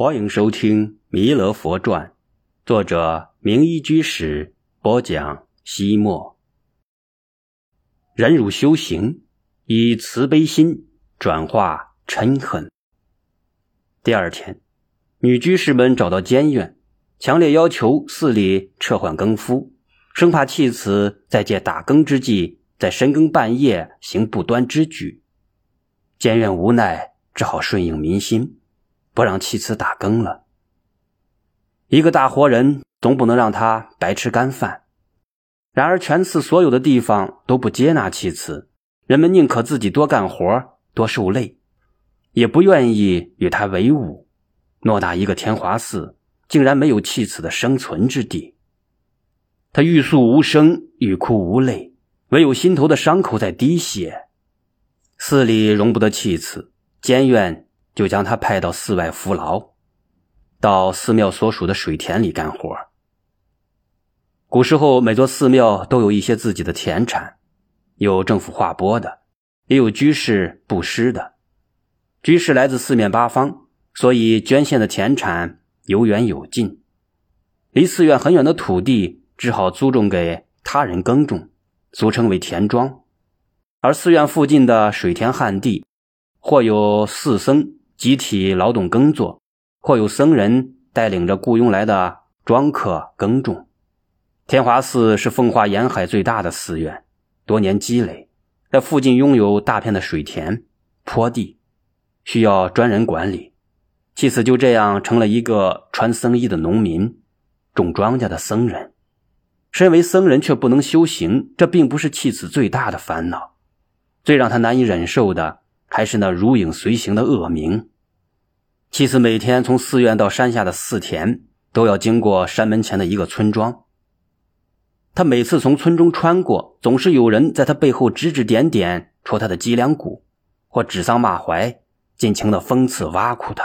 欢迎收听《弥勒佛传》，作者明一居士播讲。西莫忍辱修行，以慈悲心转化嗔恨。第二天，女居士们找到监院，强烈要求寺里撤换更夫，生怕弃子在借打更之际，在深更半夜行不端之举。监院无奈，只好顺应民心。不让弃子打更了。一个大活人总不能让他白吃干饭。然而全寺所有的地方都不接纳弃子，人们宁可自己多干活多受累，也不愿意与他为伍。偌大一个天华寺，竟然没有弃子的生存之地。他欲诉无声，欲哭无泪，唯有心头的伤口在滴血。寺里容不得弃子，监院。就将他派到寺外服劳，到寺庙所属的水田里干活。古时候，每座寺庙都有一些自己的田产，有政府划拨的，也有居士布施的。居士来自四面八方，所以捐献的田产有远有近。离寺院很远的土地，只好租种给他人耕种，俗称为田庄。而寺院附近的水田旱地，或有寺僧。集体劳动耕作，或有僧人带领着雇佣来的庄客耕种。天华寺是奉化沿海最大的寺院，多年积累，在附近拥有大片的水田、坡地，需要专人管理。弃子就这样成了一个穿僧衣的农民，种庄稼的僧人。身为僧人却不能修行，这并不是弃子最大的烦恼，最让他难以忍受的。还是那如影随形的恶名。妻子每天从寺院到山下的寺田，都要经过山门前的一个村庄。他每次从村中穿过，总是有人在他背后指指点点，戳他的脊梁骨，或指桑骂槐，尽情的讽刺挖苦他。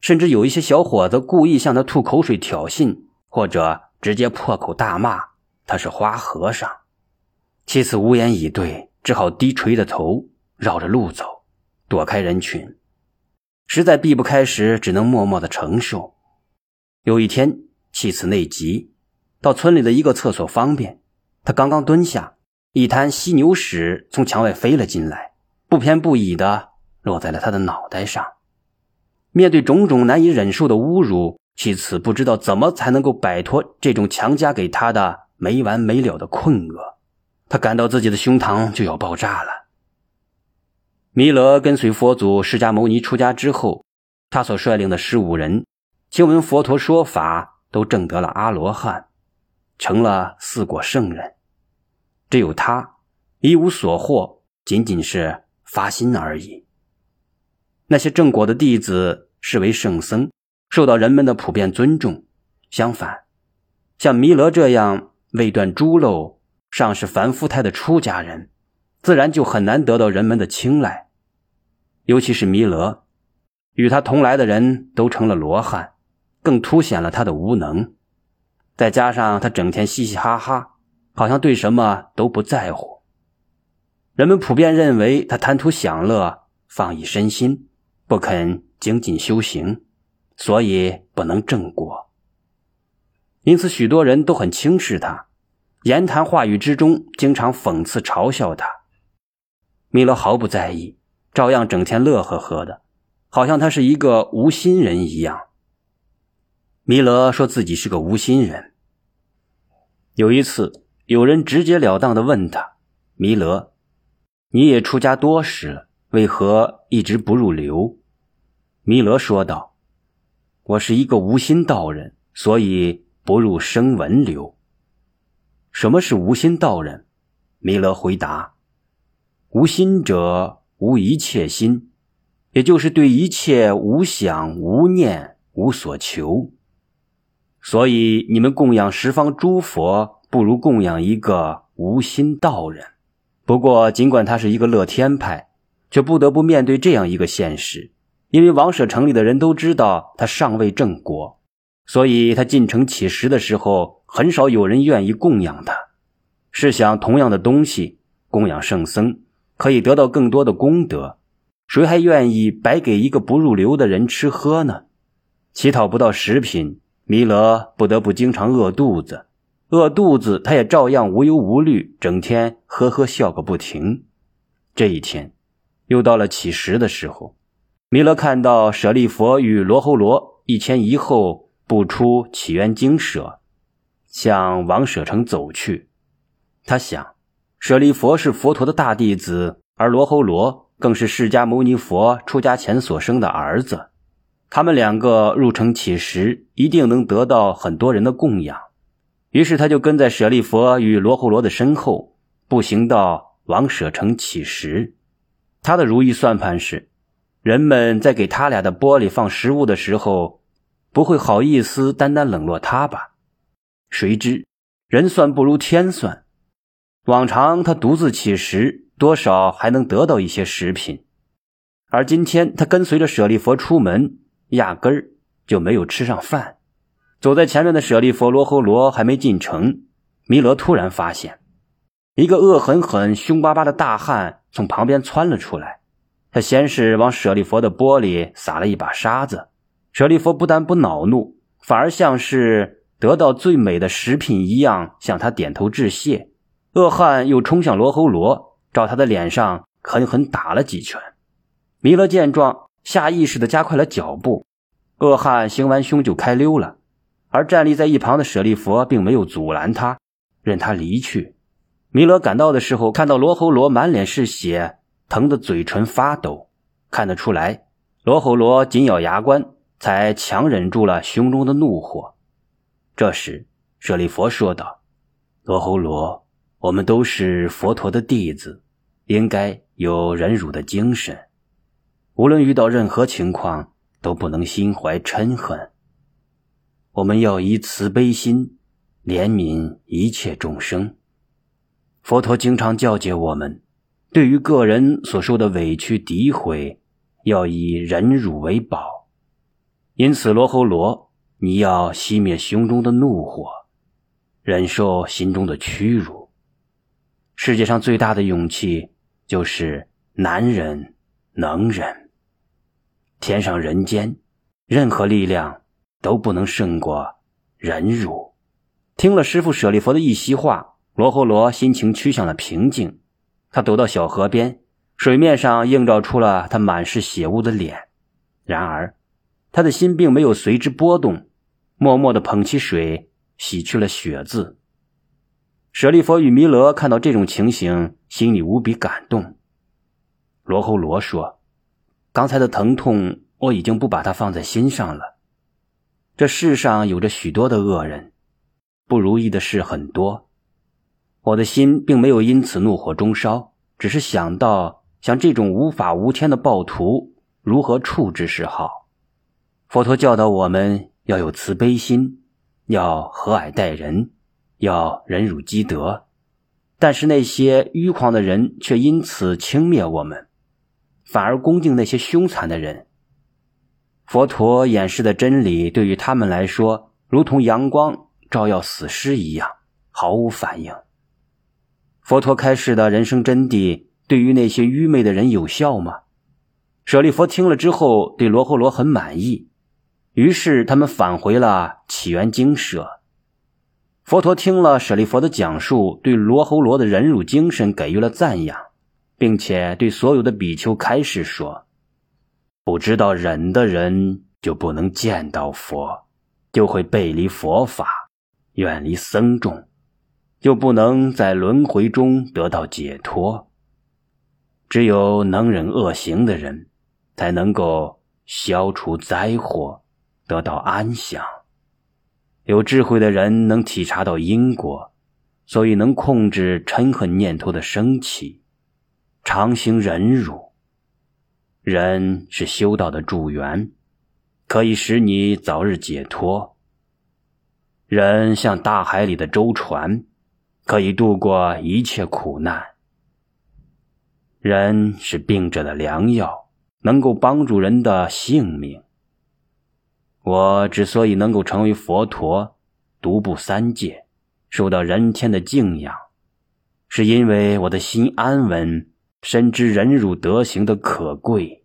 甚至有一些小伙子故意向他吐口水挑衅，或者直接破口大骂他是花和尚。妻子无言以对，只好低垂着头。绕着路走，躲开人群，实在避不开时，只能默默的承受。有一天，气此内急，到村里的一个厕所方便，他刚刚蹲下，一滩犀牛屎从墙外飞了进来，不偏不倚的落在了他的脑袋上。面对种种难以忍受的侮辱，妻子不知道怎么才能够摆脱这种强加给他的没完没了的困厄，他感到自己的胸膛就要爆炸了。弥勒跟随佛祖释迦牟尼出家之后，他所率领的十五人，听闻佛陀说法，都证得了阿罗汉，成了四果圣人。只有他一无所获，仅仅是发心而已。那些正果的弟子视为圣僧，受到人们的普遍尊重。相反，像弥勒这样未断诸漏、尚是凡夫胎的出家人。自然就很难得到人们的青睐，尤其是弥勒，与他同来的人都成了罗汉，更凸显了他的无能。再加上他整天嘻嘻哈哈，好像对什么都不在乎。人们普遍认为他贪图享乐，放逸身心，不肯精进修行，所以不能正果。因此，许多人都很轻视他，言谈话语之中经常讽刺嘲笑他。弥勒毫不在意，照样整天乐呵呵的，好像他是一个无心人一样。弥勒说自己是个无心人。有一次，有人直截了当的问他：“弥勒，你也出家多时了，为何一直不入流？”弥勒说道：“我是一个无心道人，所以不入声闻流。”什么是无心道人？弥勒回答。无心者无一切心，也就是对一切无想、无念、无所求。所以你们供养十方诸佛，不如供养一个无心道人。不过，尽管他是一个乐天派，却不得不面对这样一个现实：因为王舍城里的人都知道他尚未正果，所以他进城乞食的时候，很少有人愿意供养他。试想，同样的东西供养圣僧。可以得到更多的功德，谁还愿意白给一个不入流的人吃喝呢？乞讨不到食品，弥勒不得不经常饿肚子。饿肚子，他也照样无忧无虑，整天呵呵笑个不停。这一天，又到了乞食的时候。弥勒看到舍利佛与罗侯罗一前一后步出起源精舍，向王舍城走去。他想，舍利佛是佛陀的大弟子，而罗侯罗更是释迦牟尼佛出家前所生的儿子。他们两个入城乞食，一定能得到很多人的供养。于是，他就跟在舍利佛与罗侯罗的身后，步行到王舍城乞食。他的如意算盘是。人们在给他俩的钵里放食物的时候，不会好意思单单冷落他吧？谁知人算不如天算，往常他独自乞食，多少还能得到一些食品，而今天他跟随着舍利佛出门，压根儿就没有吃上饭。走在前面的舍利佛罗侯罗还没进城，弥勒突然发现，一个恶狠狠、凶巴巴的大汉从旁边窜了出来。他先是往舍利佛的钵里撒了一把沙子，舍利佛不但不恼怒，反而像是得到最美的食品一样向他点头致谢。恶汉又冲向罗侯罗，照他的脸上狠狠打了几拳。弥勒见状，下意识地加快了脚步。恶汉行完凶就开溜了，而站立在一旁的舍利佛并没有阻拦他，任他离去。弥勒赶到的时候，看到罗侯罗满脸是血。疼得嘴唇发抖，看得出来，罗侯罗紧咬牙关，才强忍住了胸中的怒火。这时，舍利佛说道：“罗侯罗，我们都是佛陀的弟子，应该有忍辱的精神。无论遇到任何情况，都不能心怀嗔恨。我们要以慈悲心怜悯一切众生。佛陀经常教诫我们。”对于个人所受的委屈诋毁，要以忍辱为宝。因此，罗侯罗，你要熄灭胸中的怒火，忍受心中的屈辱。世界上最大的勇气，就是难忍能忍。天上人间，任何力量都不能胜过忍辱。听了师傅舍利佛的一席话，罗侯罗心情趋向了平静。他走到小河边，水面上映照出了他满是血污的脸。然而，他的心并没有随之波动，默默地捧起水洗去了血渍。舍利佛与弥勒看到这种情形，心里无比感动。罗侯罗说：“刚才的疼痛，我已经不把它放在心上了。这世上有着许多的恶人，不如意的事很多。”我的心并没有因此怒火中烧，只是想到像这种无法无天的暴徒如何处置是好。佛陀教导我们要有慈悲心，要和蔼待人，要忍辱积德。但是那些愚狂的人却因此轻蔑我们，反而恭敬那些凶残的人。佛陀演示的真理对于他们来说，如同阳光照耀死尸一样，毫无反应。佛陀开示的人生真谛，对于那些愚昧的人有效吗？舍利佛听了之后，对罗侯罗很满意，于是他们返回了起源精舍。佛陀听了舍利佛的讲述，对罗侯罗的忍辱精神给予了赞扬，并且对所有的比丘开示说：“不知道忍的人，就不能见到佛，就会背离佛法，远离僧众。”就不能在轮回中得到解脱。只有能忍恶行的人，才能够消除灾祸，得到安详。有智慧的人能体察到因果，所以能控制嗔恨念头的升起，常行忍辱。忍是修道的助缘，可以使你早日解脱。忍像大海里的舟船。可以度过一切苦难。人是病者的良药，能够帮助人的性命。我之所以能够成为佛陀，独步三界，受到人天的敬仰，是因为我的心安稳，深知忍辱德行的可贵。